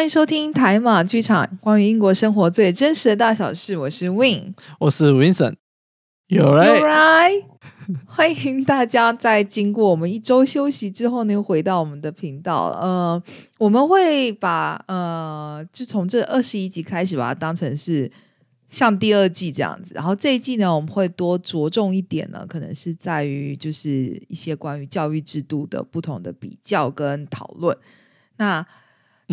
欢迎收听台马剧场，关于英国生活最真实的大小事。我是 Win，我是 Vincent。有 All 来，right，欢迎大家在经过我们一周休息之后呢，又回到我们的频道。呃，我们会把呃，就从这二十一集开始，把它当成是像第二季这样子。然后这一季呢，我们会多着重一点呢，可能是在于就是一些关于教育制度的不同的比较跟讨论。那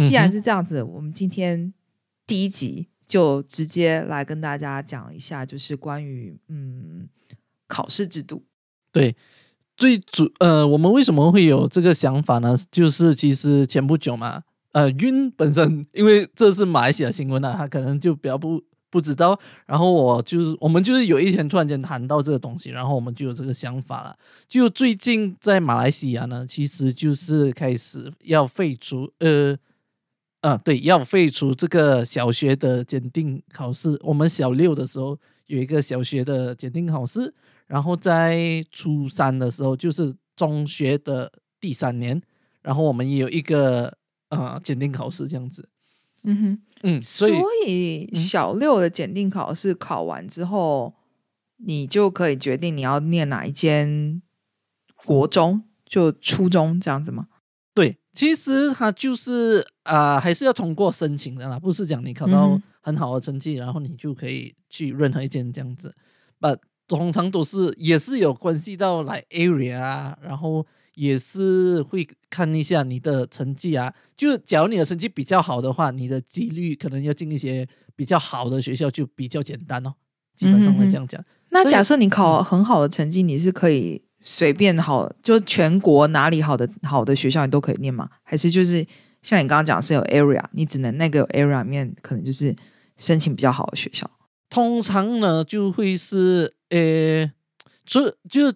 既然是这样子，我们今天第一集就直接来跟大家讲一下，就是关于嗯考试制度。对，最主呃，我们为什么会有这个想法呢？就是其实前不久嘛，呃，晕本身因为这是马来西亚新闻啊，他可能就比较不不知道。然后我就是我们就是有一天突然间谈到这个东西，然后我们就有这个想法了。就最近在马来西亚呢，其实就是开始要废除呃。啊，对，要废除这个小学的检定考试。我们小六的时候有一个小学的检定考试，然后在初三的时候，就是中学的第三年，然后我们也有一个呃检定考试这样子。嗯哼，嗯，所所以小六的检定考试考完之后，你就可以决定你要念哪一间国中，就初中这样子吗？对，其实它就是啊、还是要通过申请的啦，不是讲你考到嗯很好的成绩，然后你就可以去任何一间这样子。But 通常都是也是有关系到来 area 啊，然后也是会看一下你的成绩啊。就假如你的成绩比较好的话，你的几率可能要进一些比较好的学校就比较简单哦。基本上会这样讲。这那假设你考很好的成绩，你是可以随便好，就全国哪里好的好的学校你都可以念吗？还是就是像你刚刚讲是有 area，你只能那个 area 里面可能就是申请比较好的学校？通常呢就会是呃，就就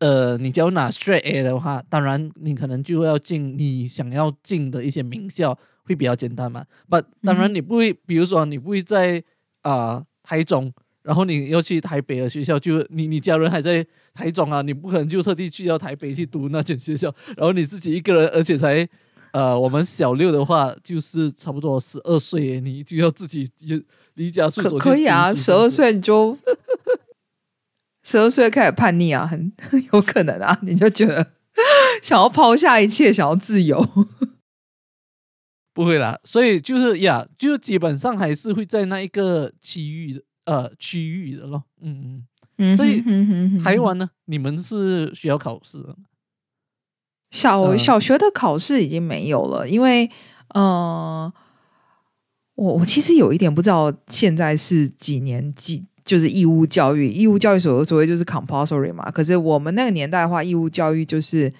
呃，你只要拿 straight A 的话，当然你可能就要进你想要进的一些名校，会比较简单嘛。But 当然你不会，比如说你不会在啊、台中，然后你要去台北的学校，就你你家人还在台中啊，你不可能就特地去到台北去读那间学校，然后你自己一个人，而且才。呃，我们小六的话，就是差不多十二岁，你就要自己也离家出走去 可以啊，十二岁你就十二岁开始叛逆啊，很很有可能啊，你就觉得想要抛下一切，想要自由。不会啦，所以就是呀，就基本上还是会在那一个区域的呃区域的咯。嗯嗯所以台湾呢，你们是需要考试小嗯小学的考试已经没有了，因为呃，我我其实有一点不知道现在是几年几就是义务教育，义务教育所所谓就是 compulsory 嘛。可是我们那个年代的话，义务教育就是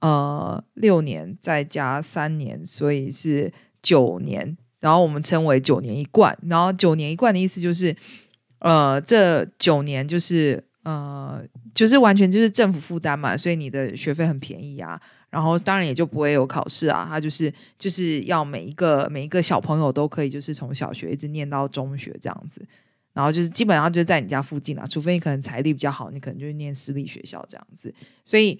呃六年再加三年，所以是九年。然后我们称为九年一贯，然后九年一贯的意思就是，呃，这九年就是呃，就是完全就是政府负担嘛，所以你的学费很便宜啊。然后当然也就不会有考试啊，他就是就是要每一个每一个小朋友都可以就是从小学一直念到中学这样子，然后就是基本上就是在你家附近啊，除非你可能财力比较好，你可能就念私立学校这样子。所以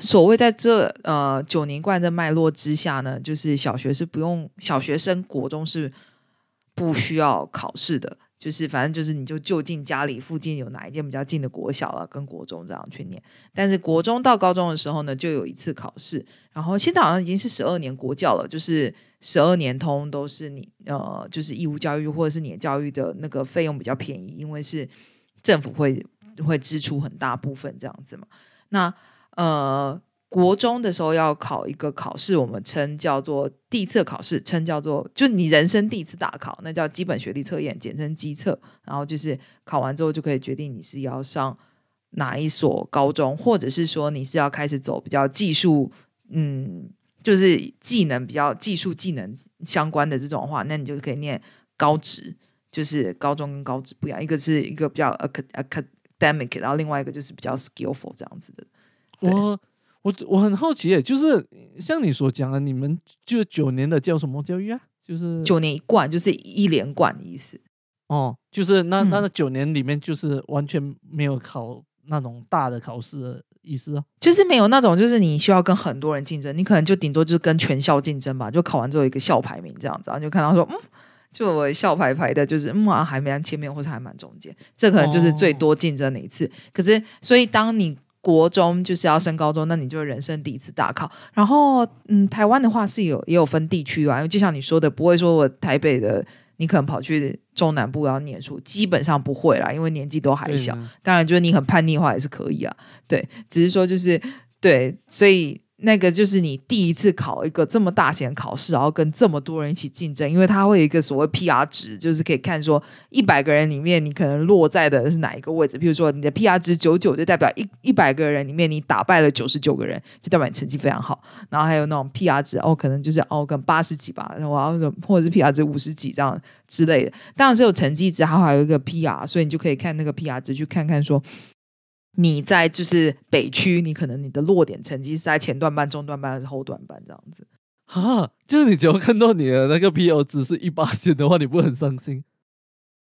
所谓在这呃九年贯的脉络之下呢，就是小学是不用小学生，国中是不需要考试的。就是反正就是你就就近家里附近有哪一间比较近的国小啊，跟国中这样去念。但是国中到高中的时候呢，就有一次考试，然后现在好像已经是十二年国教了，就是十二年通都是你呃，就是义务教育或者是你的教育的那个费用比较便宜，因为是政府会会支出很大部分这样子嘛。那呃，国中的时候要考一个考试，我们称叫做第一次考试，称叫做就你人生第一次大考，那叫基本学历测验，简称基测。然后就是考完之后就可以决定你是要上哪一所高中，或者是说你是要开始走比较技术，嗯，就是技能比较技术技能相关的这种话，那你就可以念高职，就是高中跟高职不一样，一个是一个比较 academic，然后另外一个就是比较 skillful 这样子的。我我我很好奇耶，就是像你所讲的，你们就九年的叫什么教育啊？就是九年一贯就是一连贯的意思。哦，就是那那嗯那九年里面，就是完全没有考那种大的考试的意思啊。就是没有那种，就是你需要跟很多人竞争，你可能就顶多就是跟全校竞争吧，就考完之后一个校排名这样子，然后就看到说，嗯，就我校排排的，就是嗯啊，还蛮前面或者还蛮中间，这可能就是最多竞争的一次。可是，所以当你国中就是要升高中，那你就人生第一次大考。然后，嗯，台湾的话是有也有分地区啊，因为就像你说的，不会说我台北的，你可能跑去中南部要念书，基本上不会啦，因为年纪都还小。当然，就是你很叛逆的话也是可以啊，对，只是说就是对，所以。那个就是你第一次考一个这么大型的考试，然后跟这么多人一起竞争，因为它会有一个所谓 PR 值，就是可以看说一百个人里面你可能落在的是哪一个位置。譬如说你的 PR 值九九，就代表一一百个人里面你打败了九十九个人，就代表你成绩非常好。然后还有那种 PR 值哦，可能就是哦，可能八十几吧，然后或者是 PR 值五十几这样之类的。当然是有成绩值，还还有一个 PR，所以你就可以看那个 PR 值，去看看说。你在就是北区，你可能你的落点成绩是在前段班、中段班还是后段班这样子？哈，就是你只要看到你的那个 P O 值是一八线的话，你不会很伤心？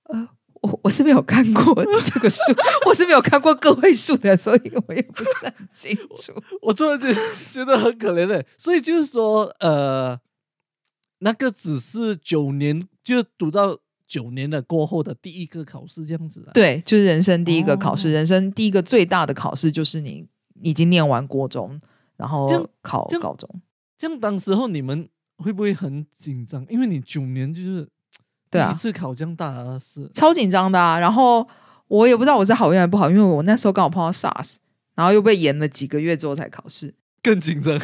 呃，我我是没有看过这个数，我是没有看过个位数的，所以我也不是很清楚。我突然间觉得很可怜的，所以就是说，呃，那个只是九年就读到。九年的过后的第一个考试，这样子。对，就是人生第一个考试，人生第一个最大的考试就是你已经念完国中，然后考高中。这样当时候你们会不会很紧张？因为你九年就是对啊，一次考这样大的事，超紧张的啊。然后我也不知道我是好运还是不好，因为我那时候刚好碰到 SARS，然后又被延了几个月之后才考试，更紧张。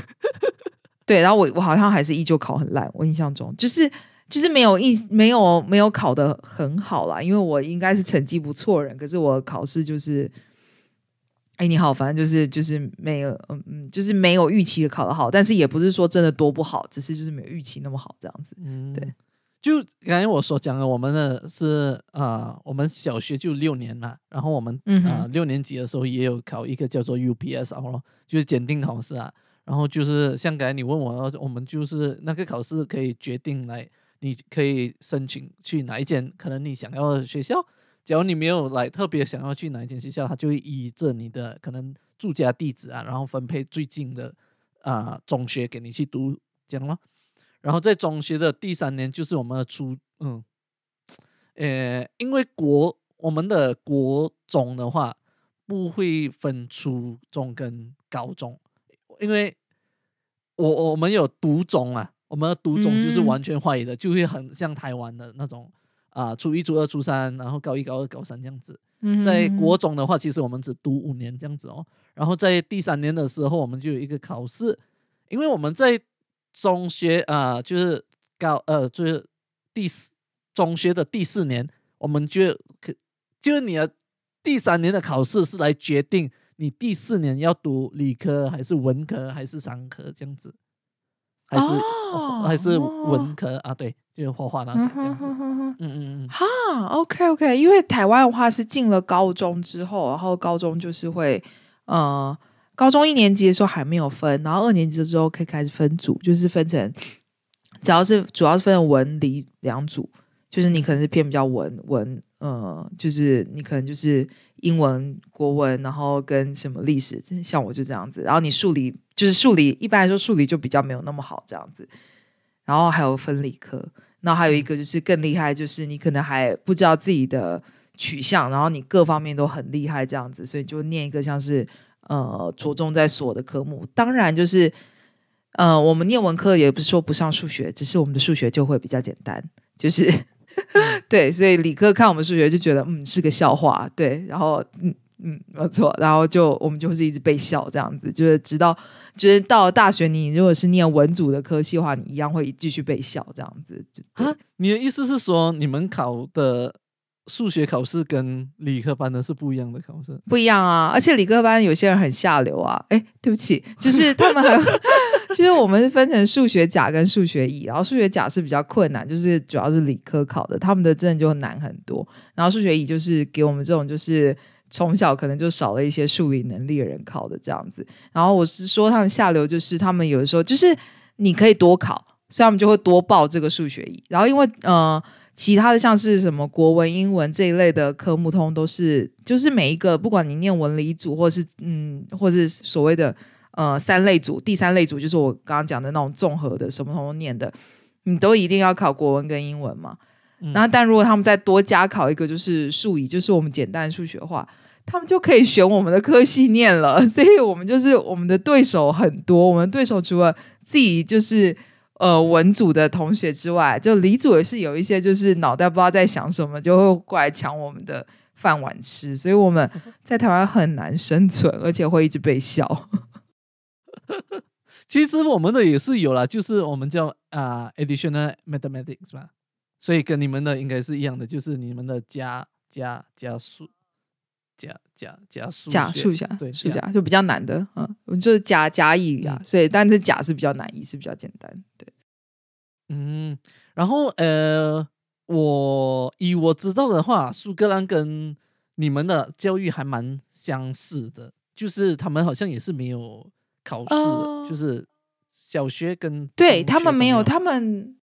对，然后我我好像还是依旧考很烂，我印象中就是。就是没有一没有没有考的很好啦，因为我应该是成绩不错人，可是我考试就是，哎你好，反正就是就是没有嗯嗯，就是没有预期的考的好，但是也不是说真的多不好，只是就是没有预期那么好这样子。嗯，对，就刚才我所讲的，我们的是啊，我们小学就六年嘛，然后我们啊六年级的时候也有考一个叫做 UPS 咯，就是检定考试啊，然后就是像刚才你问我，我们就是那个考试可以决定来。你可以申请去哪一间可能你想要的学校，假如你没有来特别想要去哪一间学校，他就会依着你的可能住家地址啊，然后分配最近的啊中学给你去读，这样咯。然后在中学的第三年就是我们的初，嗯，呃，因为国我们的国中的话不会分初中跟高中，因为我我们有读中啊。我们的读中就是完全坏的，就会很像台湾的那种啊，初一、初二、初三，然后高一、高二、高三这样子。在国中的话，其实我们只读五年这样子哦。然后在第三年的时候，我们就有一个考试，因为我们在中学啊，就是高呃，就是第四中学的第四年，我们就可就是你的第三年的考试是来决定你第四年要读理科还是文科还是商科这样子。还是还是文科啊？对，就是画画那些这样子。嗯嗯嗯。哈，OK OK，因为台湾的话是进了高中之后，然后高中就是会，呃，高中一年级的时候还没有分，然后二年级之后可以开始分组，就是分成，只要是主要是分文理两组，就是你可能是偏比较文文，呃，就是你可能就是英文、国文，然后跟什么历史，像我就这样子，然后你数理。就是数理，一般来说数理就比较没有那么好这样子，然后还有分理科，然后还有一个就是更厉害，就是你可能还不知道自己的取向，然后你各方面都很厉害这样子，所以就念一个像是呃着重在所的科目。当然就是呃我们念文科也不是说不上数学，只是我们的数学就会比较简单，就是 对，所以理科看我们数学就觉得嗯是个笑话，对，然后嗯。嗯，没错，然后就我们就是一直被笑这样子，就是直到就是到了大学，你如果是念文组的科系的话，你一样会继续被笑这样子。啊，你的意思是说，你们考的数学考试跟理科班的是不一样的考试？不一样啊，而且理科班有些人很下流啊。哎，对不起，就是他们还有，其实我们是分成数学甲跟数学乙，然后数学甲是比较困难，就是主要是理科考的，他们的真的就难很多。然后数学乙就是给我们这种就是。从小可能就少了一些数理能力的人考的这样子，然后我是说他们下流，就是他们有的时候就是你可以多考，所以他们就会多报这个数学一。然后因为呃其他的像是什么国文、英文这一类的科目，通都是就是每一个，不管你念文理组，或是嗯，或是所谓的呃三类组，第三类组就是我刚刚讲的那种综合的，什么都念的，你都一定要考国文跟英文嘛。然后，但如果他们再多加考一个，就是数乙，就是我们简单数学的话，他们就可以选我们的科系念了。所以我们就是我们的对手很多，我们对手除了自己就是呃文组的同学之外，就理组也是有一些就是脑袋不知道在想什么，就会过来抢我们的饭碗吃。所以我们在台湾很难生存，而且会一直被笑。其实我们的也是有啦，就是我们叫啊 additional mathematics 吧。所以跟你们的应该是一样的，就是你们的加加加数加加加数加数加对数加就比较难的，嗯，就是假假乙啊，所以但是甲是比较难，乙是比较简单，对，嗯，然后呃，我以我知道的话，苏格兰跟你们的教育还蛮相似的，就是他们好像也是没有考试，就是小学跟对他们没有他们。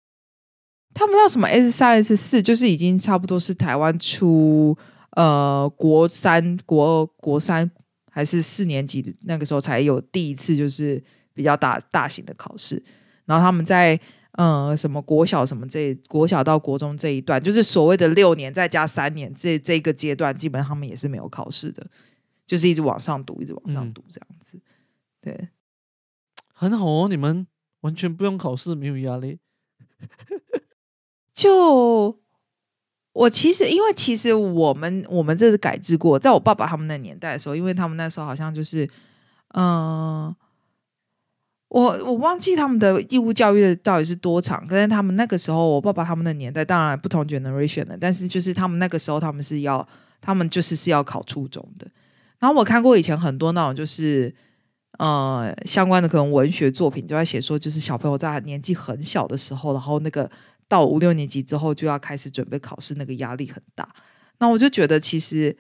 他们要什么 S 三 S 四，就是已经差不多是台湾出呃国三国二国三还是四年级那个时候才有第一次就是比较大大型的考试。然后他们在呃什么国小什么这国小到国中这一段，就是所谓的六年再加三年这这个阶段，基本上他们也是没有考试的，就是一直往上读，一直往上读这样子。对，很好哦，你们完全不用考试，没有压力。就我其实，因为其实我们我们这是改制过，在我爸爸他们那年代的时候，因为他们那时候好像就是，嗯，我我忘记他们的义务教育到底是多长，可是他们那个时候，我爸爸他们的年代，当然不同 generation 的，但是就是他们那个时候，他们是要，他们就是是要考初中的。然后我看过以前很多那种就是，呃，相关的可能文学作品就在写说，就是小朋友在年纪很小的时候，然后那个。到五六年级之后就要开始准备考试，那个压力很大。那我就觉得其实，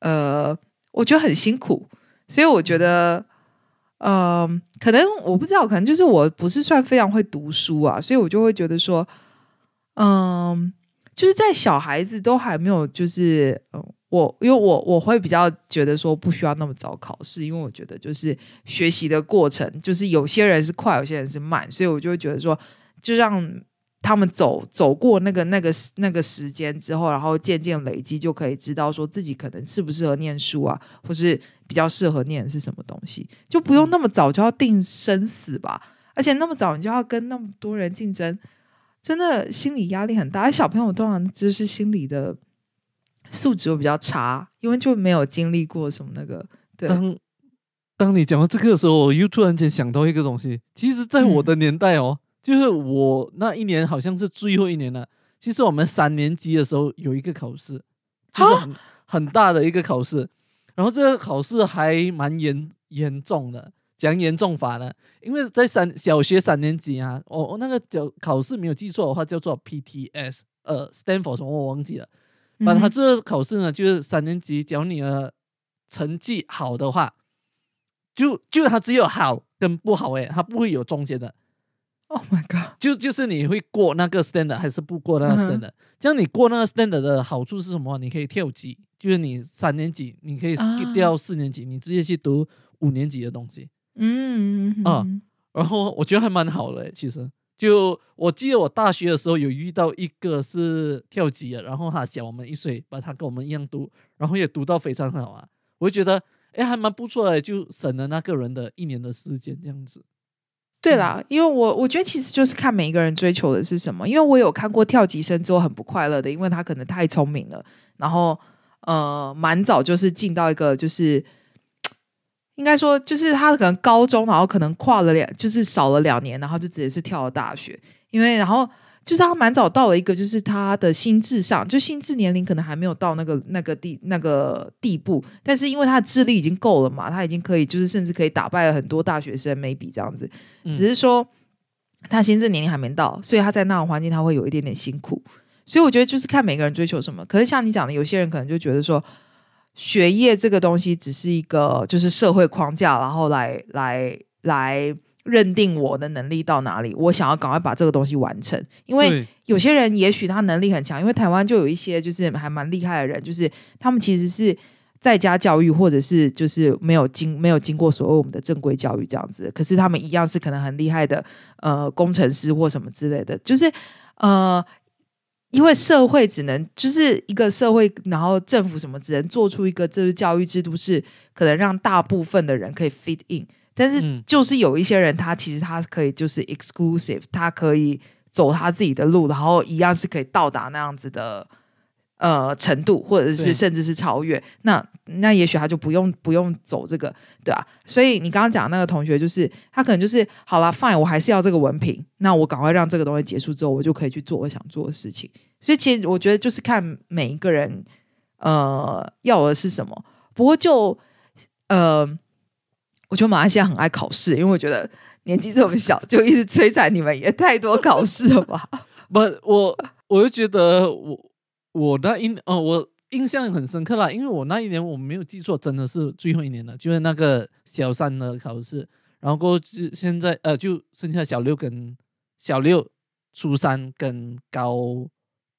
呃，我觉得很辛苦。所以我觉得，呃，可能我不知道，可能就是我不是算非常会读书啊，所以我就会觉得说，嗯，就是在小孩子都还没有，就是，我因为我我会比较觉得说不需要那么早考试，因为我觉得就是学习的过程，就是有些人是快，有些人是慢，所以我就会觉得说，就让。他们走走过那个那个那个时间之后，然后渐渐累积，就可以知道说自己可能适不适合念书啊，或是比较适合念的是什么东西，就不用那么早就要定生死吧。而且那么早你就要跟那么多人竞争，真的心理压力很大。小朋友通常就是心理的素质会比较差，因为就没有经历过什么那个。对，当当你讲到这个的时候，我又突然间想到一个东西，其实，在我的年代哦。就是我那一年好像是最后一年了。其实我们三年级的时候有一个考试，就是很很大的一个考试。然后这个考试还蛮严严重的，讲严重法呢。因为在三小学三年级啊，我我那个叫考试没有记错的话叫做 PTS，呃，Stanford 什么我忘记了。反正他这个考试呢，就是三年级，只要你的成绩好的话，就就他只有好跟不好诶，他不会有中间的。Oh my god！就就是你会过那个 standard 还是不过那个 standard？这样你过那个 standard 的好处是什么？你可以跳级，就是你三年级你可以 skip 掉四年级，你直接去读五年级的东西。嗯啊，然后我觉得还蛮好的。其实，就我记得我大学的时候有遇到一个是跳级的，然后他小我们一岁，把他跟我们一样读，然后也读到非常好啊。我就觉得哎，还蛮不错的，就省了那个人的一年的时间这样子。对啦，因为我我觉得其实就是看每一个人追求的是什么。因为我有看过跳级生之后很不快乐的，因为他可能太聪明了，然后呃，蛮早就是进到一个就是应该说就是他可能高中，然后可能跨了两，就是少了两年，然后就直接是跳了大学，因为然后。就是他蛮早到了一个，就是他的心智上，就心智年龄可能还没有到那个那个地那个地步，但是因为他的智力已经够了嘛，他已经可以就是甚至可以打败了很多大学生，maybe 这样子，只是说他心智年龄还没到，所以他在那种环境他会有一点点辛苦，所以我觉得就是看每个人追求什么。可是像你讲的，有些人可能就觉得说学业这个东西只是一个就是社会框架，然后来来来认定我的能力到哪里，我想要赶快把这个东西完成。因为有些人也许他能力很强，因为台湾就有一些就是还蛮厉害的人，就是他们其实是在家教育，或者是就是没有经没有经过所谓我们的正规教育这样子，可是他们一样是可能很厉害的呃工程师或什么之类的，就是呃。因为社会只能就是一个社会，然后政府什么只能做出一个就是教育制度，是可能让大部分的人可以 fit in，但是嗯就是有一些人，他其实他可以就是 exclusive，他可以走他自己的路，然后一样是可以到达那样子的呃程度，或者是甚至是超越。那那也许他就不用不用走这个，对啊。所以你刚刚讲的那个同学，就是他可能就是好了 f i n e 我还是要这个文凭，那我赶快让这个东西结束之后，我就可以去做我想做的事情。所以其实我觉得就是看每一个人呃要的是什么。不过就呃，我觉得马来西亚很爱考试，因为我觉得年纪这么小就一直摧残你们，也太多考试了吧？不，我我就觉得我我那一哦，我印象很深刻啦，因为我那一年我没有记错，真的是最后一年了，就是那个小三的考试，然后过现在呃，就剩下小六跟小六、初三跟高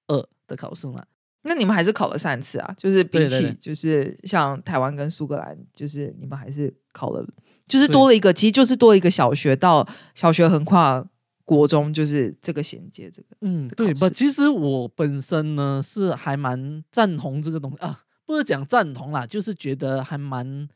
二的考试嘛。那你们还是考了三次啊？就是比起就是像台湾跟苏格兰，就是你们还是考了，就是多了一个，其实就是多一个小学到小学横跨国中，就是这个衔接这个。嗯，对吧？其实我本身呢是还蛮赞同这个东西啊，不是讲赞同啦，就是觉得还蛮。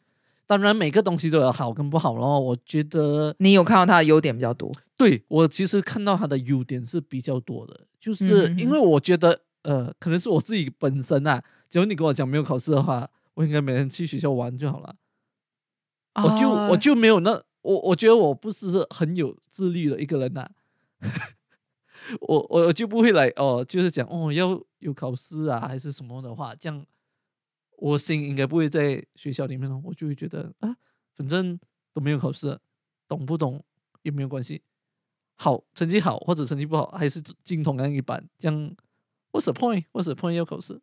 当然，每个东西都有好跟不好，然后我觉得你有看到它的优点比较多，对我其实看到它的优点是比较多的，就是因为我觉得，呃，可能是我自己本身啊，假如你跟我讲没有考试的话，我应该每天去学校玩就好了，我就我就没有那我我觉得我不是很有自律的一个人呐、我我就不会来哦，就是讲哦要有考试啊还是什么的话，这样我心应该不会在学校里面哦，我就会觉得啊，反正都没有考试，懂不懂也没有关系，好成绩好或者成绩不好还是进同样一般，这样 what's the point？what's the point 要考试？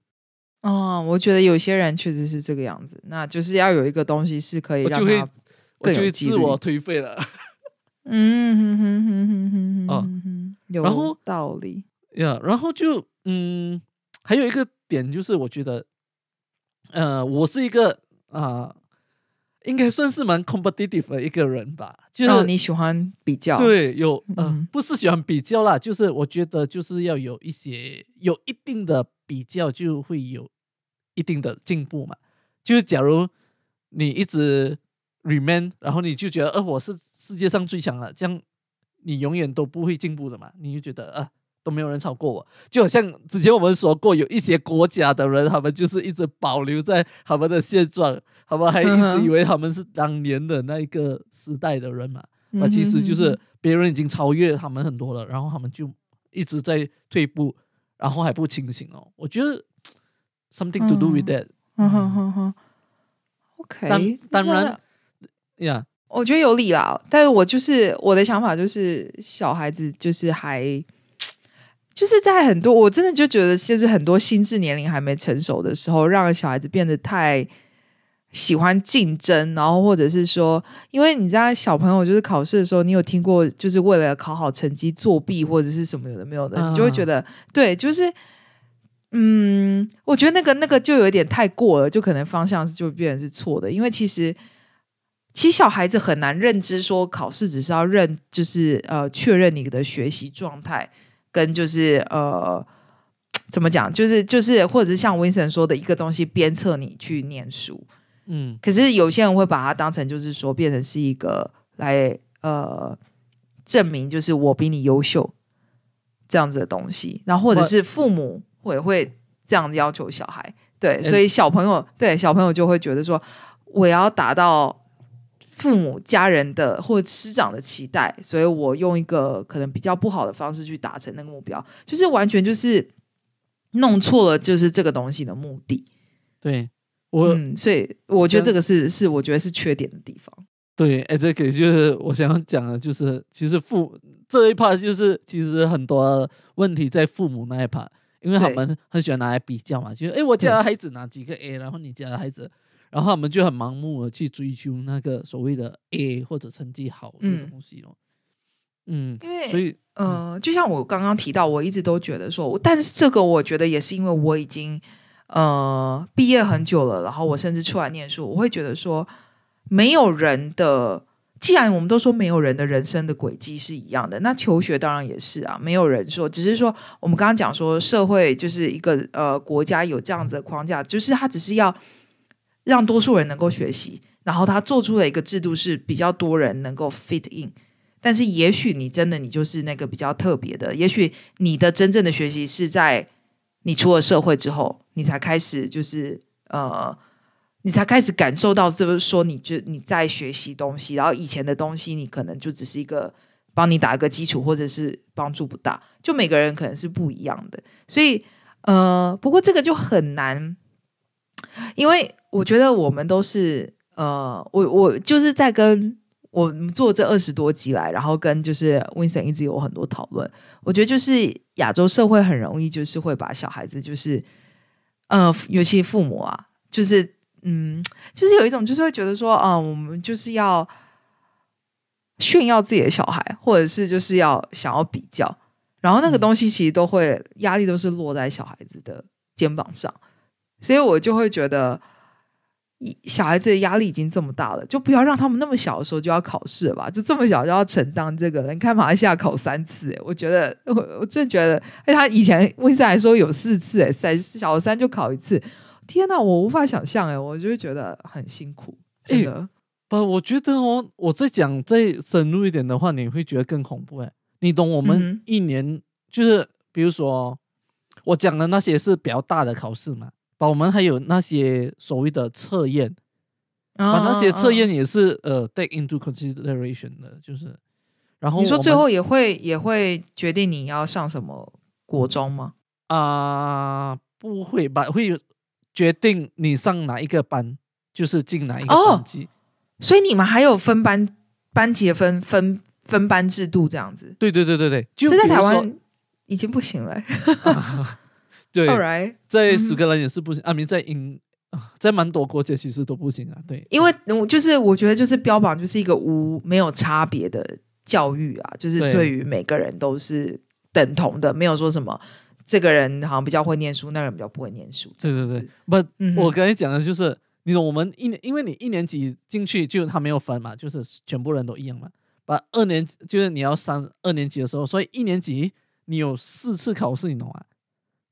哦，我觉得有些人确实是这个样子，那就是要有一个东西是可以让他我就会更有自我颓废了。嗯哼哼哼哼哼哦哼哼，有道理。呀然后就嗯，还有一个点就是，我觉得，呃，我是一个啊、应该算是蛮 competitive 的一个人吧，就是、哦，你喜欢比较？，对有呃、嗯不是喜欢比较啦，就是我觉得就是要有一些有一定的比较，就会有一定的进步嘛。就是假如你一直 remain，然后你就觉得呃我是世界上最强了，这样你永远都不会进步的嘛，你就觉得啊。都没有人超过我，就好像之前我们说过，有一些国家的人，他们就是一直保留在他们的现状，他们还一直以为他们是当年的那一个时代的人嘛。嗯那其实就是别人已经超越他们很多了，然后他们就一直在退步，然后还不清醒哦。我觉得 something to do with 嗯。that 嗯哼哼哼，OK，当然呀，我觉得有理啦，但是我就是我的想法就是，小孩子就是还就是在很多，我真的就觉得，就是很多心智年龄还没成熟的时候，让小孩子变得太喜欢竞争，然后或者是说，因为你知道小朋友就是考试的时候，你有听过就是为了考好成绩作弊或者是什么有的没有的，你就会觉得对，就是。嗯，我觉得那个那个就有一点太过了，就可能方向就变成是错的，因为其实其实小孩子很难认知说考试只是要认，就是呃确认你的学习状态，跟就是呃怎么讲，就是就是或者是像 Vincent 说的一个东西鞭策你去念书，嗯可是有些人会把它当成就是说变成是一个来呃证明就是我比你优秀这样子的东西，然后或者是父母会会这样要求小孩，对，嗯所以小朋友对小朋友就会觉得说我要达到父母家人的或者师长的期待，所以我用一个可能比较不好的方式去达成那个目标，就是完全就是弄错了，就是这个东西的目的。对我、嗯，所以我觉得这这个是是我觉得是缺点的地方。对，哎，这个就是我想要讲的，就是其实父这一 part 就是其实很多问题在父母那一 part，因为他们很喜欢拿来比较嘛，就是哎我家的孩子拿几个 A，然后你家的孩子。然后他们就很盲目的去追求那个所谓的 A 或者成绩好的嗯东西咯。嗯，因为所以呃，就像我刚刚提到，我一直都觉得说，但是这个我觉得也是因为我已经呃毕业很久了，然后我甚至出来念书，我会觉得说，没有人的，既然我们都说没有人的人生的轨迹是一样的，那求学当然也是啊，没有人说，只是说我们刚刚讲说，社会就是一个呃国家有这样子的框架，就是它只是要让多数人能够学习，然后他做出了一个制度是比较多人能够 fit in。但是也许你真的你就是那个比较特别的，也许你的真正的学习是在你出了社会之后，你才开始就是呃，你才开始感受到，就是说你就你在学习东西，然后以前的东西你可能就只是一个帮你打一个基础，或者是帮助不大，就每个人可能是不一样的，所以呃，不过这个就很难，因为我觉得我们都是呃，我我就是在跟。我们做这二十多集来，然后跟就是 Winston 一直有很多讨论。我觉得就是亚洲社会很容易就是会把小孩子就是，呃，尤其父母啊，就是嗯，就是有一种就是会觉得说，啊、我们就是要炫耀自己的小孩，或者是就是要想要比较，然后那个东西其实都会压力都是落在小孩子的肩膀上，所以我就会觉得。小孩子的压力已经这么大了，就不要让他们那么小的时候就要考试了吧？就这么小就要承担这个？你看马来西亚考三次，哎，我觉得我我真的觉得，哎，他以前温莎还说有四次，哎，三小三就考一次，天哪，我无法想象，哎，我就会觉得很辛苦，真的。不，我觉得哦，我再讲再深入一点的话，你会觉得更恐怖，哎，你懂？我们一年、就是比如说我讲的那些是比较大的考试嘛。把我们还有那些所谓的测验，把那些测验也是呃 take into consideration 的，就是，然后你说最后也会也会决定你要上什么国中吗？啊，不会吧？会决定你上哪一个班，就是进哪一个班级。所以你们还有分班班级的分分分班制度这样子？对对对对对，这在台湾已经不行了。对，right. 在苏格兰也是不行，阿明在英啊，在蛮多国家其实都不行啊。对，因为我就是我觉得就是标榜就是一个无没有差别的教育啊，就是对于每个人都是等同的，没有说什么这个人好像比较会念书，那个人比较不会念书。对对对，不，我刚才讲的就是，你懂我们一年，因为你一年级进去就他没有分嘛，就是全部人都一样嘛。把二年就是你要上二年级的时候，所以一年级你有四次考试，你懂吗？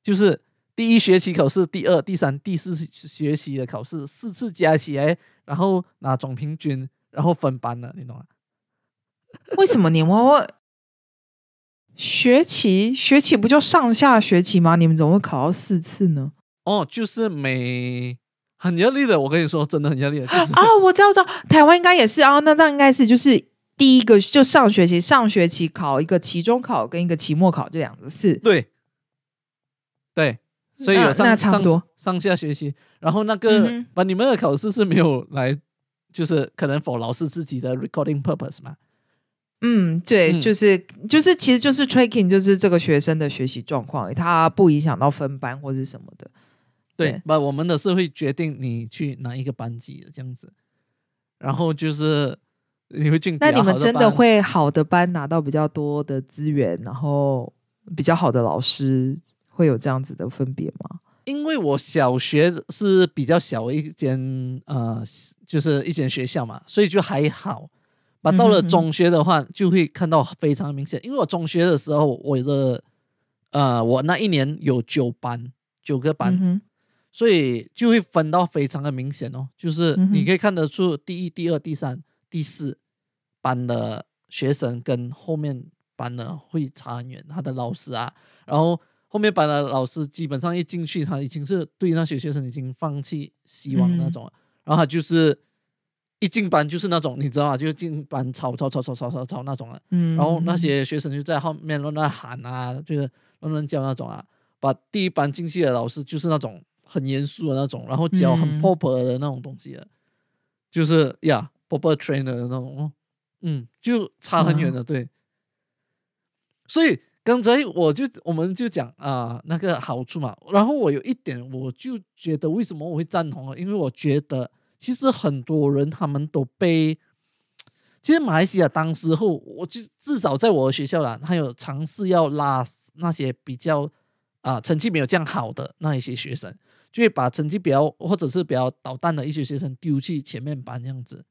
就是第一学期考试，第二、第三、第四学期的考试四次加起来，然后拿总平均，然后分班了，你懂吗？为什么你们会学期学期不就上下学期吗？你们怎么会考到四次呢？哦，就是每很压力的，我跟你说，真的很压力的。啊，我知道，知道，台湾应该也是啊。那这样应该是就是第一个就上学期上学期考一个期中考跟一个期末考这两个是，对。对，所以有上上上下学期，然后那个把你们的考试是没有来，就是可能否老师自己的 recording purpose 嘛？嗯，对，就是就是，其实就是 tracking，就是这个学生的学习状况，他不影响到分班或者什么的。对，把我们的是会决定你去哪一个班级的这样子，然后就是你会进，那你们真的会好的班拿到比较多的资源，然后比较好的老师。会有这样子的分别吗？因为我小学是比较小一间呃，就是一间学校嘛，所以就还好。把到了中学的话，就会看到非常明显。因为我中学的时候，我的呃，我那一年有九班，九个班，所以就会分到非常的明显哦。就是你可以看得出第一、第二、第三、第四班的学生跟后面班的会差很远，他的老师啊，然后。后面班的老师基本上一进去，他已经是对那些学生已经放弃希望那种，然后他就是一进班就是那种，你知道吗？就进班吵吵吵吵吵吵吵那种了。嗯，然后那些学生就在后面乱乱喊啊，就是乱乱叫那种啊。把第一班进去的老师就是那种很严肃的那种，然后教很 pop 的那种东西的，就是呀 proper trainer 的那种，嗯，就差很远的，对。所以。刚才我就我们就讲啊那个好处嘛，然后我有一点我就觉得为什么我会赞同啊？因为我觉得其实很多人他们都被，其实马来西亚当时候，我就至少在我的学校啦，他有尝试要拉那些比较啊成绩没有这样好的那一些学生，就会把成绩比较或者是比较捣蛋的一些学生丢去前面班这样子。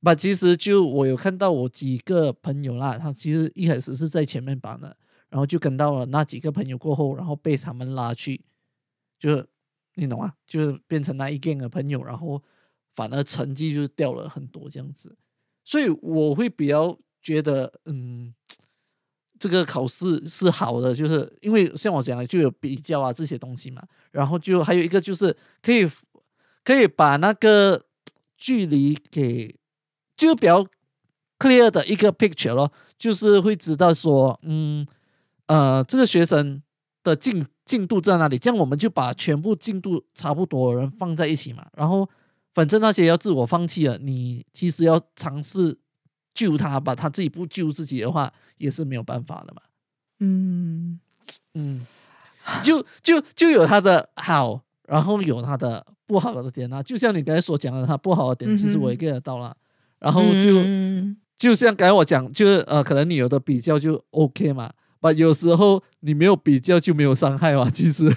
那其实就我有看到我几个朋友啦，他其实一开始是在前面班的，然后就跟到了那几个朋友过后，然后被他们拉去，就你懂吗？就变成那一 gang 的朋友，然后反而成绩就掉了很多这样子。所以我会比较觉得，嗯，这个考试是好的，就是因为像我讲的就有比较啊这些东西嘛，然后就还有一个就是可以可以把那个距离给。就比较 clear 的一个 picture 咯，就是会知道说，嗯，呃，这个学生的进进度在哪里，这样我们就把全部进度差不多的人放在一起嘛。然后，反正那些要自我放弃了，你其实要尝试救他，把他自己不救自己的话，也是没有办法的嘛。嗯嗯，就就就有他的好，然后有他的不好的点啊。就像你刚才所讲的，他不好的点，其实我也 get 到了。然后就就像刚才我讲，就是呃，可能你有的比较就 OK 嘛，把有时候你没有比较就没有伤害嘛，其实，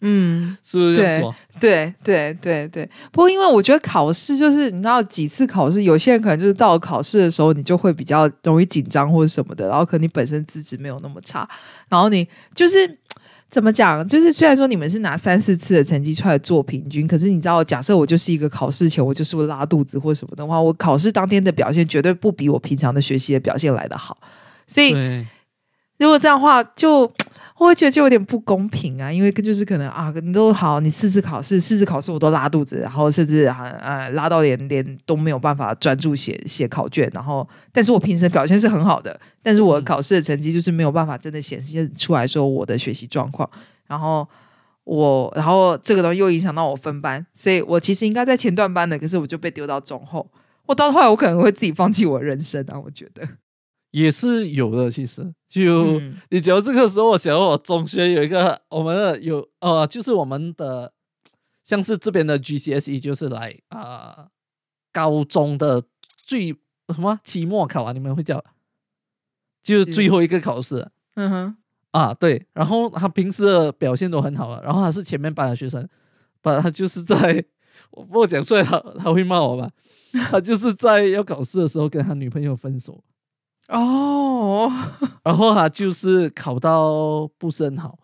嗯，是不是这样说？对对对对。不过因为我觉得考试就是你知道几次考试，有些人可能就是到了考试的时候，你就会比较容易紧张或者什么的，然后可能你本身资质没有那么差，然后你就是。怎么讲？就是虽然说你们是拿三四次的成绩出来做平均，可是你知道，假设我就是一个考试前我就是会拉肚子或什么的话，我考试当天的表现绝对不比我平常的学习的表现来的好。所以，如果这样的话，就。我会觉得就有点不公平啊，因为就是可能啊，你都好，你四次考试，四次考试我都拉肚子，然后甚至还呃拉到连连都没有办法专注写写考卷，然后但是我平时表现是很好的，但是我考试的成绩就是没有办法真的显现出来说我的学习状况，然后我然后这个东西又影响到我分班，所以我其实应该在前段班的，可是我就被丢到中后，我到后来我可能会自己放弃我人生啊，我觉得。也是有的，其实就你只要这个时候，我想我中学有一个我们的有呃，就是我们的像是这边的 GCSE，就是来啊高中的最什么期末考啊，你们会叫，就是最后一个考试。嗯哼，啊对，然后他平时的表现都很好啊，然后他是前面班的学生，把他就是在我不讲出来，他他会骂我吧？他就是在要考试的时候跟他女朋友分手。哦，然后他就是考到不是很好，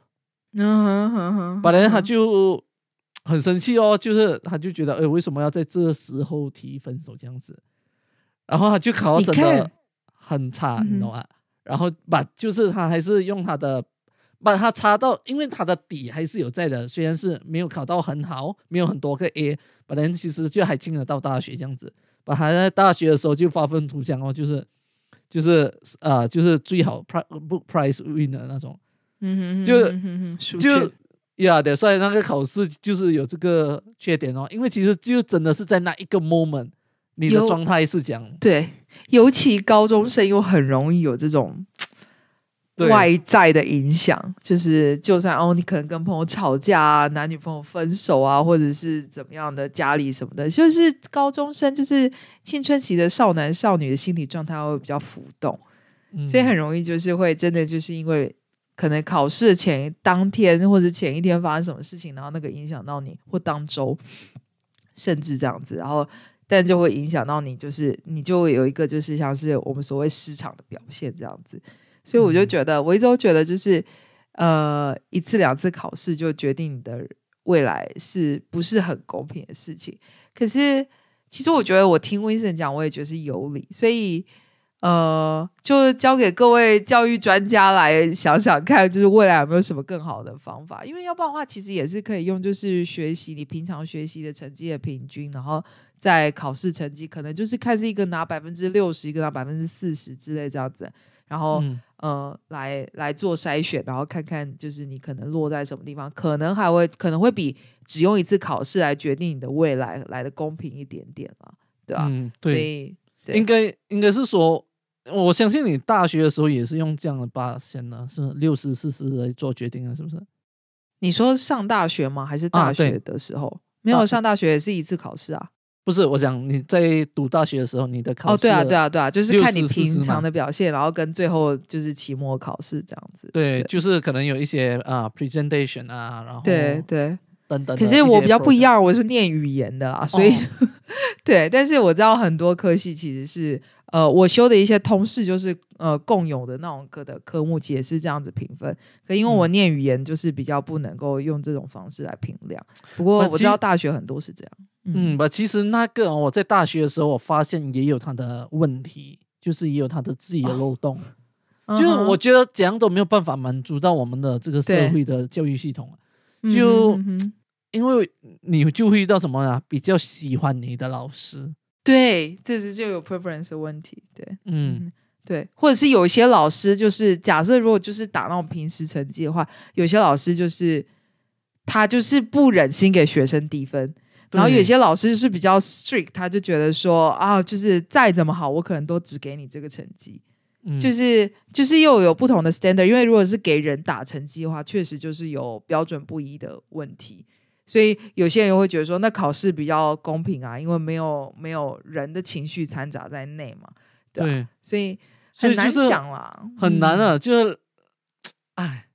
嗯哼哼哼，本来他就很生气哦，就是他就觉得，哎，为什么要在这时候提分手这样子？然后他就考真的很差，你懂吗？然后把就是他还是用他的把他差到，因为他的底还是有在的，虽然是没有考到很好，没有很多个 A，本来其实就还进得到大学这样子。把他在大学的时候就发愤图强哦，就是。就是啊，就是最好 price book price win 的那种，嗯哼，就就呀，对，所以那个考试就是有这个缺点哦，因为其实就真的是在那一个 moment，你的状态是这样。对，尤其高中生又很容易有这种。外在的影响，就是就算哦，你可能跟朋友吵架啊，男女朋友分手啊，或者是怎么样的，家里什么的，就是高中生，就是青春期的少男少女的心理状态会比较浮动，所以很容易就是会真的就是因为可能考试前当天或者前一天发生什么事情，然后那个影响到你，或当周甚至这样子，然后但就会影响到你，就是你就会有一个就是像是我们所谓失常的表现这样子。所以我就觉得，我一直都觉得，就是呃，一次两次考试就决定你的未来，是不是很公平的事情？可是，其实我觉得，我听威森讲，我也觉得是有理。所以，呃，就交给各位教育专家来想想看，就是未来有没有什么更好的方法？因为要不然的话，其实也是可以用，就是学习你平常学习的成绩的平均，然后在考试成绩可能就是看是一个拿百分之六十，一个拿百分之四十之类这样子。然后，呃，来来做筛选，然后看看就是你可能落在什么地方，可能还会可能会比只用一次考试来决定你的未来来的公平一点点嘛，对吧？嗯，对，应该应该是说，我相信你大学的时候也是用这样的八线呢，是六十四十来做决定的，是不是？你说上大学吗？还是大学的时候？没有上大学也是一次考试啊。不是我讲你在读大学的时候，你的考试哦，对啊，对啊，对啊，就是看你平常的表现，然后跟最后就是期末考试这样子。对，就是可能有一些啊、presentation 啊，然后对对，等等可是我比较不一样，我是念语言的啊，所以、哦 对，但是我知道很多科系其实是呃，我修的一些通识就是呃共有的那种科的科目，也是这样子评分。可因为我嗯念语言，就是比较不能够用这种方式来评量。不过我知道大学很多是这样。嗯，不，其实那个我在大学的时候，我发现也有他的问题，就是也有他的自己的漏洞。嗯就是我觉得怎样都没有办法满足到我们的这个社会的教育系统，嗯就因为你就会遇到什么呢？比较喜欢你的老师，对，这是就有 preference 的问题。对，嗯，嗯，对，或者是有一些老师，就是假设如果就是打那种平时成绩的话，有些老师就是他就是不忍心给学生低分，然后有些老师就是比较 strict，他就觉得说啊，就是再怎么好，我可能都只给你这个成绩，嗯。就是就是又有不同的 standard，因为如果是给人打成绩的话，确实就是有标准不一的问题。所以有些人又会觉得说，那考试比较公平啊，因为没有没有人的情绪掺杂在内嘛，对啊对，所以很难讲啦，很难嗯。啊，就是，哎，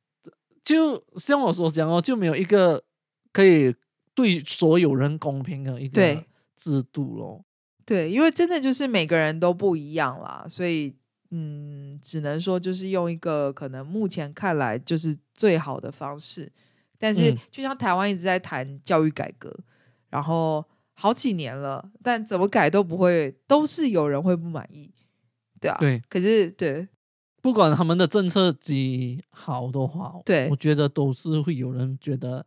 就像我所讲哦，就没有一个可以对所有人公平的一个制度咯。对，因为真的就是每个人都不一样啦，所以嗯，只能说就是用一个可能目前看来就是最好的方式。但是嗯就像台湾一直在谈教育改革，然后好几年了，但怎么改都不会，都是有人会不满意，对啊。对，可是对不管他们的政策几好的话，对我觉得都是会有人觉得，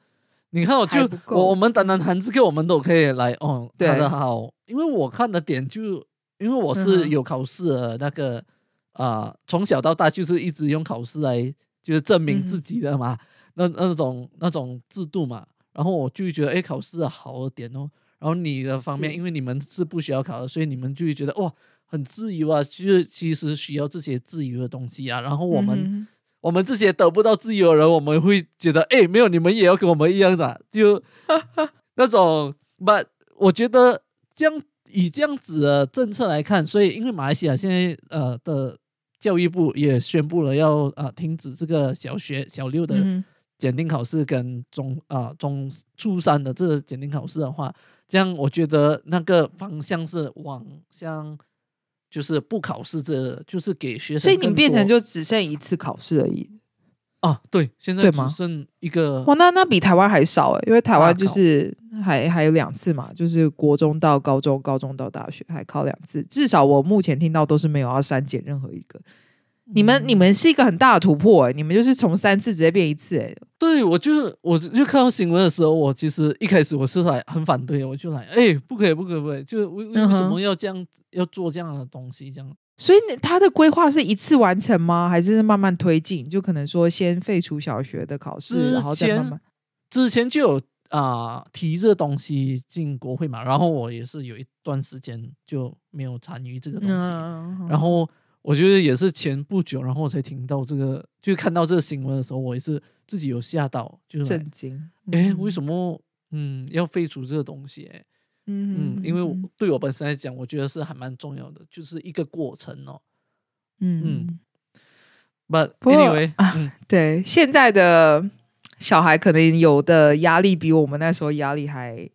你看，我就我我们单单谈这个，我们都可以来哦，对。他的好，因为我看的点就，因为我是有考试的那个啊、从小到大就是一直用考试来就是证明嗯自己的嘛，那那种那种制度嘛，然后我就觉得，哎，考试好的点哦，然后你的方面，因为你们是不需要考的，所以你们就会觉得哇。很自由啊，就是其实需要这些自由的东西啊。然后我们、嗯我们这些得不到自由的人，我们会觉得，哎，没有，你们也要跟我们一样的，就 那种。But 我觉得这样以这样子的政策来看，所以因为马来西亚现在呃的教育部也宣布了要啊、呃停止这个小学小六的嗯检定考试跟中啊、中初三的这个检定考试的话，这样我觉得那个方向是往向就是不考试这，就是给学生所以你变成就只剩一次考试而已。啊，对，现在只剩一个哇，那那比台湾还少哎、因为台湾就是还还有两次嘛，就是国中到高中，高中到大学还考两次，至少我目前听到都是没有要删减任何一个。你们嗯你们是一个很大的突破哎、你们就是从三次直接变一次哎、对我就是我就看到新闻的时候，我其实一开始我是来很反对，我就来哎，不可以，不可以，不可以，就为为什么要这样要做这样的东西？这样所以你他的规划是一次完成吗？还是慢慢推进？就可能说先废除小学的考试，之然后再慢前慢之前就有啊、提这个东西进国会嘛，然后我也是有一段时间就没有参与这个东西，嗯，然后我觉得也是前不久，然后我才听到这个，就看到这个新闻的时候，我也是自己有吓到，就是震惊。哎，为什么？嗯要废除这个东西？哎，嗯嗯，因为我对我本身来讲，我觉得是还蛮重要的，就是一个过程哦。嗯嗯 But anyway，啊嗯，对，现在的小孩可能有的压力比我们那时候压力还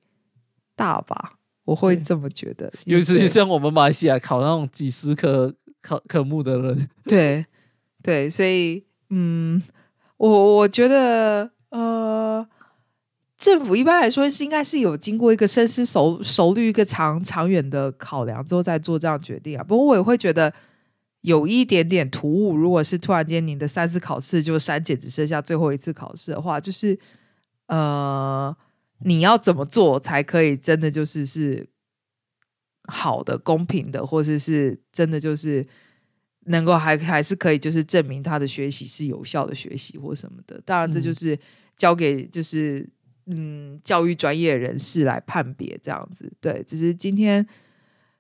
大吧，我会对这么觉得。尤其是像我们马来西亚考那种几十科可 可慕的人，对对，所以嗯，我我觉得呃，政府一般来说是应该是有经过一个深思熟熟虑、一个长长远的考量之后再做这样决定啊。不过我也会觉得有一点点突兀，如果是突然间你的三次考试就删减，只剩下最后一次考试的话，就是呃，你要怎么做才可以真的就是是好的、公平的，或者是真的就是能够还还是可以就是证明他的学习是有效的学习或什么的。当然，这嗯就是交给就是嗯教育专业人士来判别这样子。对，只是今天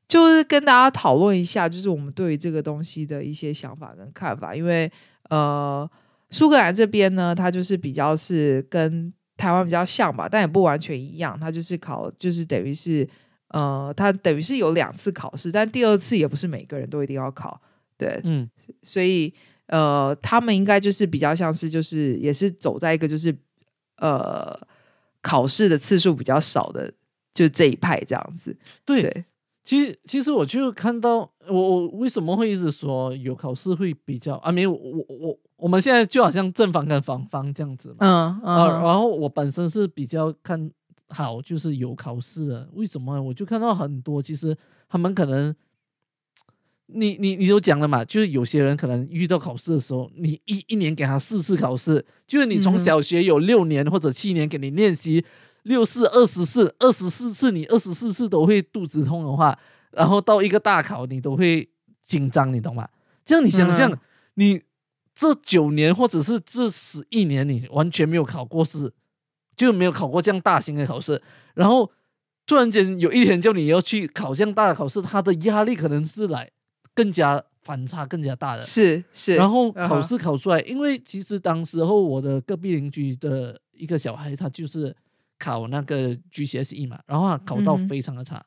就是跟大家讨论一下，就是我们对于这个东西的一些想法跟看法，因为呃，苏格兰这边呢，它就是比较是跟台湾比较像吧，但也不完全一样，它就是考就是等于是呃，他等于是有两次考试，但第二次也不是每个人都一定要考，对，嗯所以呃，他们应该就是比较像是就是也是走在一个就是呃考试的次数比较少的，就这一派这样子。对，对，其实其实我就看到我我为什么会一直说有考试会比较啊？没有我我我们现在就好像正方跟反方这样子嘛。嗯啊，嗯然后我本身是比较看好就是有考试了，为什么？我就看到很多其实他们可能。你你你都讲了嘛，就是有些人可能遇到考试的时候，你一一年给他四次考试，就是你从小学有六年或者七年给你练习六四二十四二十四次，你二十四次都会肚子痛的话，然后到一个大考你都会紧张，你懂吗？这样你想象，嗯你这九年或者是这十一年你完全没有考过试，就没有考过这样大型的考试，然后突然间有一天叫你要去考这样大的考试，他的压力可能是来更加反差更加大的。是是，然后考试考出来，因为其实当时候我的隔壁邻居的一个小孩，他就是考那个 GCSE 嘛，然后他考到非常的差，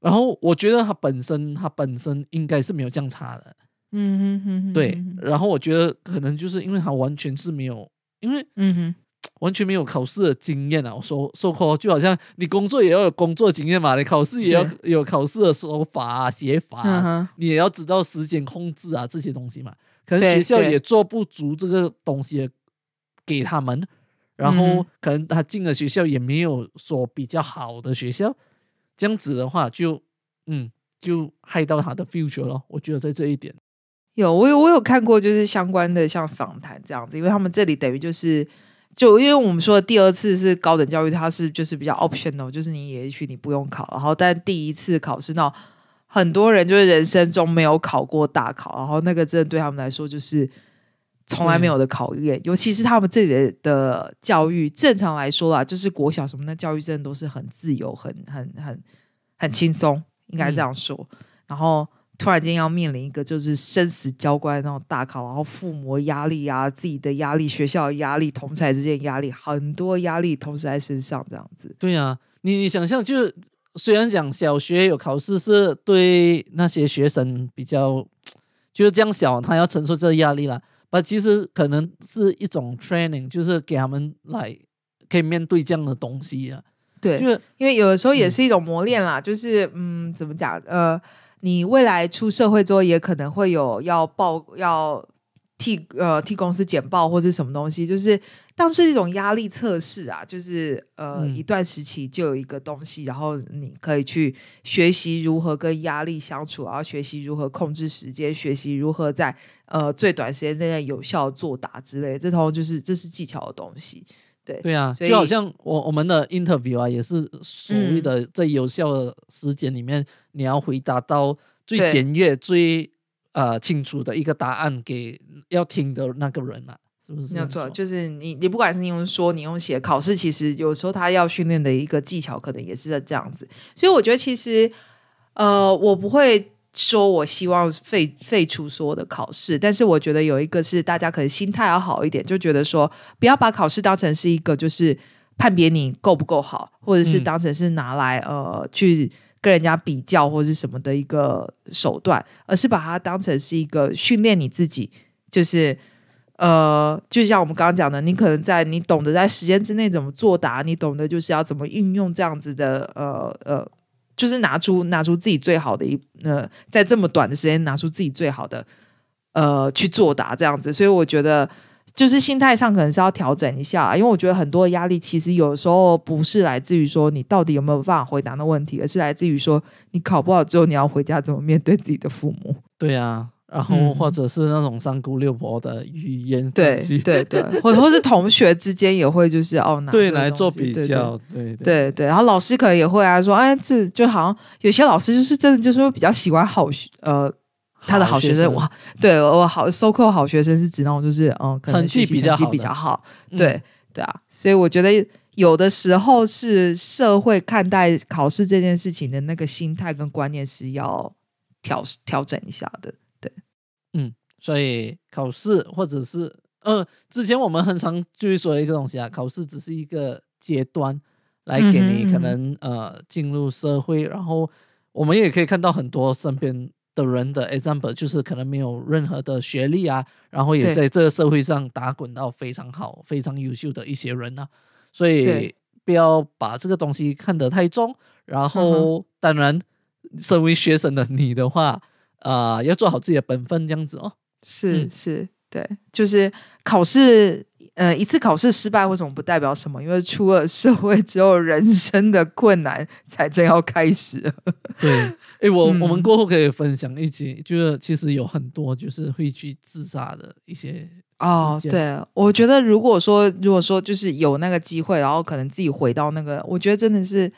然后我觉得他本身他本身应该是没有这样差的，嗯哼哼哼，对然后我觉得可能就是因为他完全是没有，因为嗯哼，完全没有考试的经验啊，我说说过就好像你工作也要有工作经验嘛，你考试也要有考试的手法啊、写法啊、嗯，你也要知道时间控制啊这些东西嘛。可能对学校也做不足这个东西给他们，然嗯后可能他进了学校也没有说比较好的学校，这样子的话就嗯就害到他的 future 咯。我觉得在这一点，有我有我有看过，就是相关的像访谈这样子，因为他们这里等于就是。就因为我们说的第二次是高等教育，它是就是比较 optional，就是你也许你不用考，然后但第一次考试，那很多人就是人生中没有考过大考，然后那个真的对他们来说就是从来没有的考验，尤其是他们这里的的教育，正常来说啦，就是国小什么的教育真的都是很自由、很很很很轻松，应该这样说。然后突然间要面临一个就是生死交关的那种大考，然后父母的压力啊、自己的压力、学校的压力、同才之间的压力，很多压力同时在身上，这样子。对呀、你你想象就是虽然讲小学有考试是对那些学生比较就是这样小，他要承受这个压力了。但其实可能是一种 training，就是给他们来可以面对这样的东西啊。对，就是因为有的时候也是一种磨练啦，就是嗯，怎么讲？呃，你未来出社会之后，也可能会有要报要替呃替公司简报或者什么东西，就是当是一种压力测试啊，就是呃、嗯一段时期就有一个东西，然后你可以去学习如何跟压力相处，然后学习如何控制时间，学习如何在呃最短时间内有效作答之类的，这通就是这是技巧的东西。对对啊，就好像我我们的 interview 啊，也是所谓嗯的在有效的时间里面，你要回答到最简约、最呃清楚的一个答案给要听的那个人嘛，是不是？没有错，就是你，你不管是你用说，你用写，考试其实有时候他要训练的一个技巧，可能也是这样子。所以我觉得其实，呃，我不会说我希望废废除所有的考试，但是我觉得有一个是大家可能心态要好一点，就觉得说不要把考试当成是一个就是判别你够不够好，或者是嗯当成是拿来、呃去跟人家比较或者是什么的一个手段，而是把它当成是一个训练你自己，就是。呃，就像我们刚刚讲的，你可能在你懂得在时间之内怎么作答，你懂得就是要怎么运用这样子的呃呃，就是拿出拿出自己最好的一呃，在这么短的时间拿出自己最好的呃去作答这样子，所以我觉得就是心态上可能是要调整一下，因为我觉得很多的压力其实有时候不是来自于说你到底有没有办法回答的问题，而是来自于说你考不好之后你要回家怎么面对自己的父母。对啊，然后嗯。或者是那种三姑六婆的语言对对对，或或是同学之间也会就是哦拿对来做比较，对。对对。对，然后老师可能也会啊说，哎，这就好像有些老师就是真的就是说比较喜欢好学呃。他的好学生哇，对我好收扣好学生是指那种就是嗯，成绩比比较好的。较好，嗯。对对啊，所以我觉得有的时候是社会看待考试这件事情的那个心态跟观念是要调调整一下的。所以考试或者是呃，之前我们很常就是说一个东西啊，考试只是一个阶段，来给你可能呃进入社会，然后我们也可以看到很多身边的人的 example，就是可能没有任何的学历啊，然后也在这个社会上打滚到非常好、非常优秀的一些人啊，所以不要把这个东西看得太重。然嗯后，当然，身为学生的你的话，啊、要做好自己的本分，这样子哦。是、嗯是，对，就是考试，呃，一次考试失败，为什么不代表什么？因为出了社会之后，人生的困难才正要开始。对，哎，我、我们嗯过后可以分享一集，就是其实有很多就是会去自杀的一些哦，对，我觉得如果说如果说就是有那个机会，然后可能自己回到那个，我觉得真的是，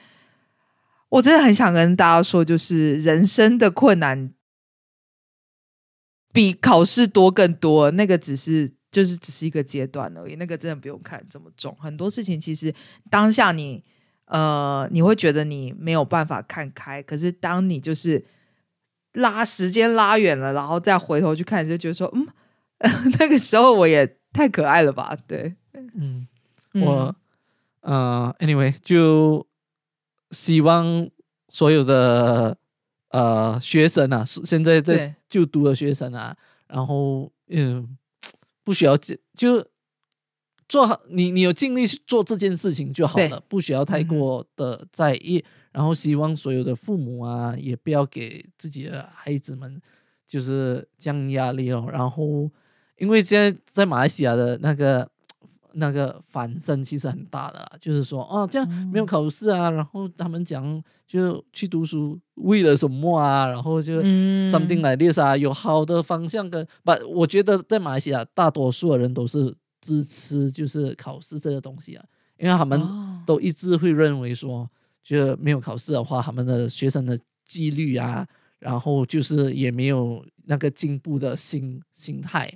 我真的很想跟大家说，就是人生的困难比考试多更多，那个只是就是只是一个阶段而已，那个真的不用看这么重。很多事情其实当下你呃你会觉得你没有办法看开，可是当你就是拉时间拉远了，然后再回头去看，就觉得说，嗯。那个时候我也太可爱了吧？对，嗯，嗯我呃，anyway，就希望所有的呃学生啊，是现在在就读的学生啊，然后嗯，不需要就就做好你你有尽力去做这件事情就好了，不需要太过的在意。然后希望所有的父母啊，也不要给自己的孩子们就是这样压力哦。然后，因为现在在马来西亚的那个那个反声其实很大的啦，就是说哦，这样没有嗯考试啊，然后他们讲就去读书为了什么啊？然后就嗯 something like this 啊，有好的方向跟不，我觉得在马来西亚大多数的人都是支持就是考试这个东西啊，因为他们哦都一直会认为说，就没有考试的话，他们的学生的纪律啊，然后就是也没有那个进步的心心态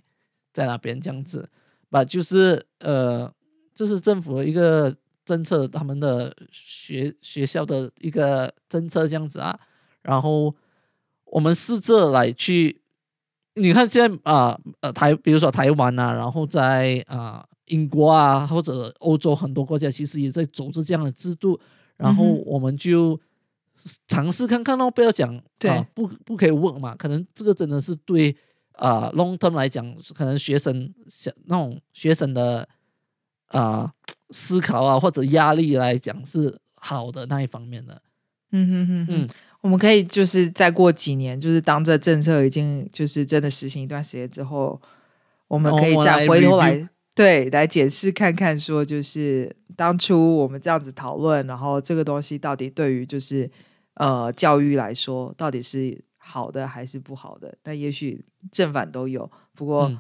在那边这样子，把就是呃，这是政府的一个政策，他们的学学校的一个政策这样子啊，然后我们试着来去，你看现在啊呃台，比如说台湾啊，然后在啊、英国啊或者欧洲很多国家，其实也在走着这样的制度，然后我们就尝试看看哦，不要讲对。啊不不可以问嘛，可能这个真的是对啊、long term 来讲，可能学生想那种学生的啊、思考啊或者压力来讲是好的那一方面的，嗯哼哼哼。嗯，我们可以就是再过几年，就是当这政策已经就是真的实行一段时间之后，我们可以再回头来对来解释看看，说就是当初我们这样子讨论，然后这个东西到底对于就是呃教育来说，到底是好的还是不好的？但也许正反都有，不过。嗯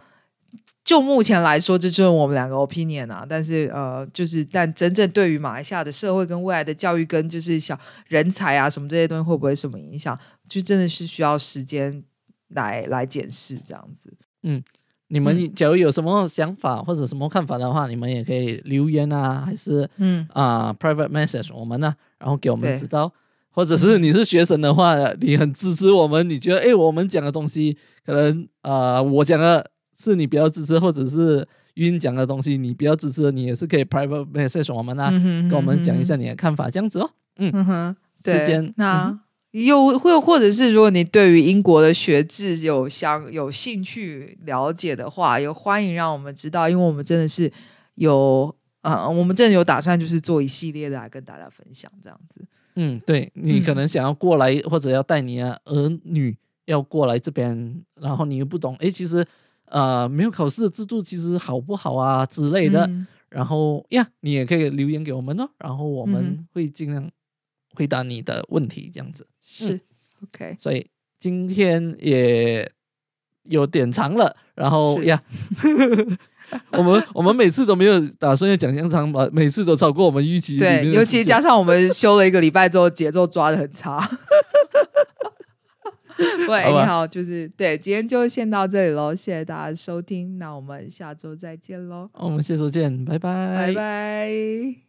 就目前来说，这就是我们两个 opinion 啊。但是呃，就是但真正对于马来西亚的社会跟未来的教育跟就是小人才啊什么这些东西会不会什么影响，就真的是需要时间来来检视这样子。嗯你嗯们假如有什么想法或者什么看法的话，你们也可以留言啊，还是嗯，啊、private message 我们呢、然后给我们对知道。或者是你是学生的话，你很支持我们，你觉得诶，我们讲的东西可能啊、我讲的是你比较支持，或者是晕讲的东西你比较支持，你也是可以 private message 我们啊，跟我们讲一下嗯你的看法，这样子哦。哼嗯哼，对时间那。嗯又或或者是，如果你对于英国的学制有想有兴趣了解的话，也欢迎让我们知道，因为我们真的是有呃，我们真的有打算就是做一系列的来跟大家分享这样子。嗯，对你可能想要过来，或者要带你的儿女要过来这边，然后你又不懂，诶，其实呃没有考试的制度其实好不好啊之类的，嗯。然后呀，你也可以留言给我们哦，然后我们嗯。会尽量回答你的问题，这样子。是、OK，所以今天也有点长了，然后是。呀，我们我们每次都没有打算要讲香肠吧，每次都超过我们预期对，尤其加上我们休了一个礼拜之后，节奏抓的很差。喂，你好，就是对，今天就先到这里喽，谢谢大家收听，那我们下周再见喽，我们下周见，拜拜，拜拜。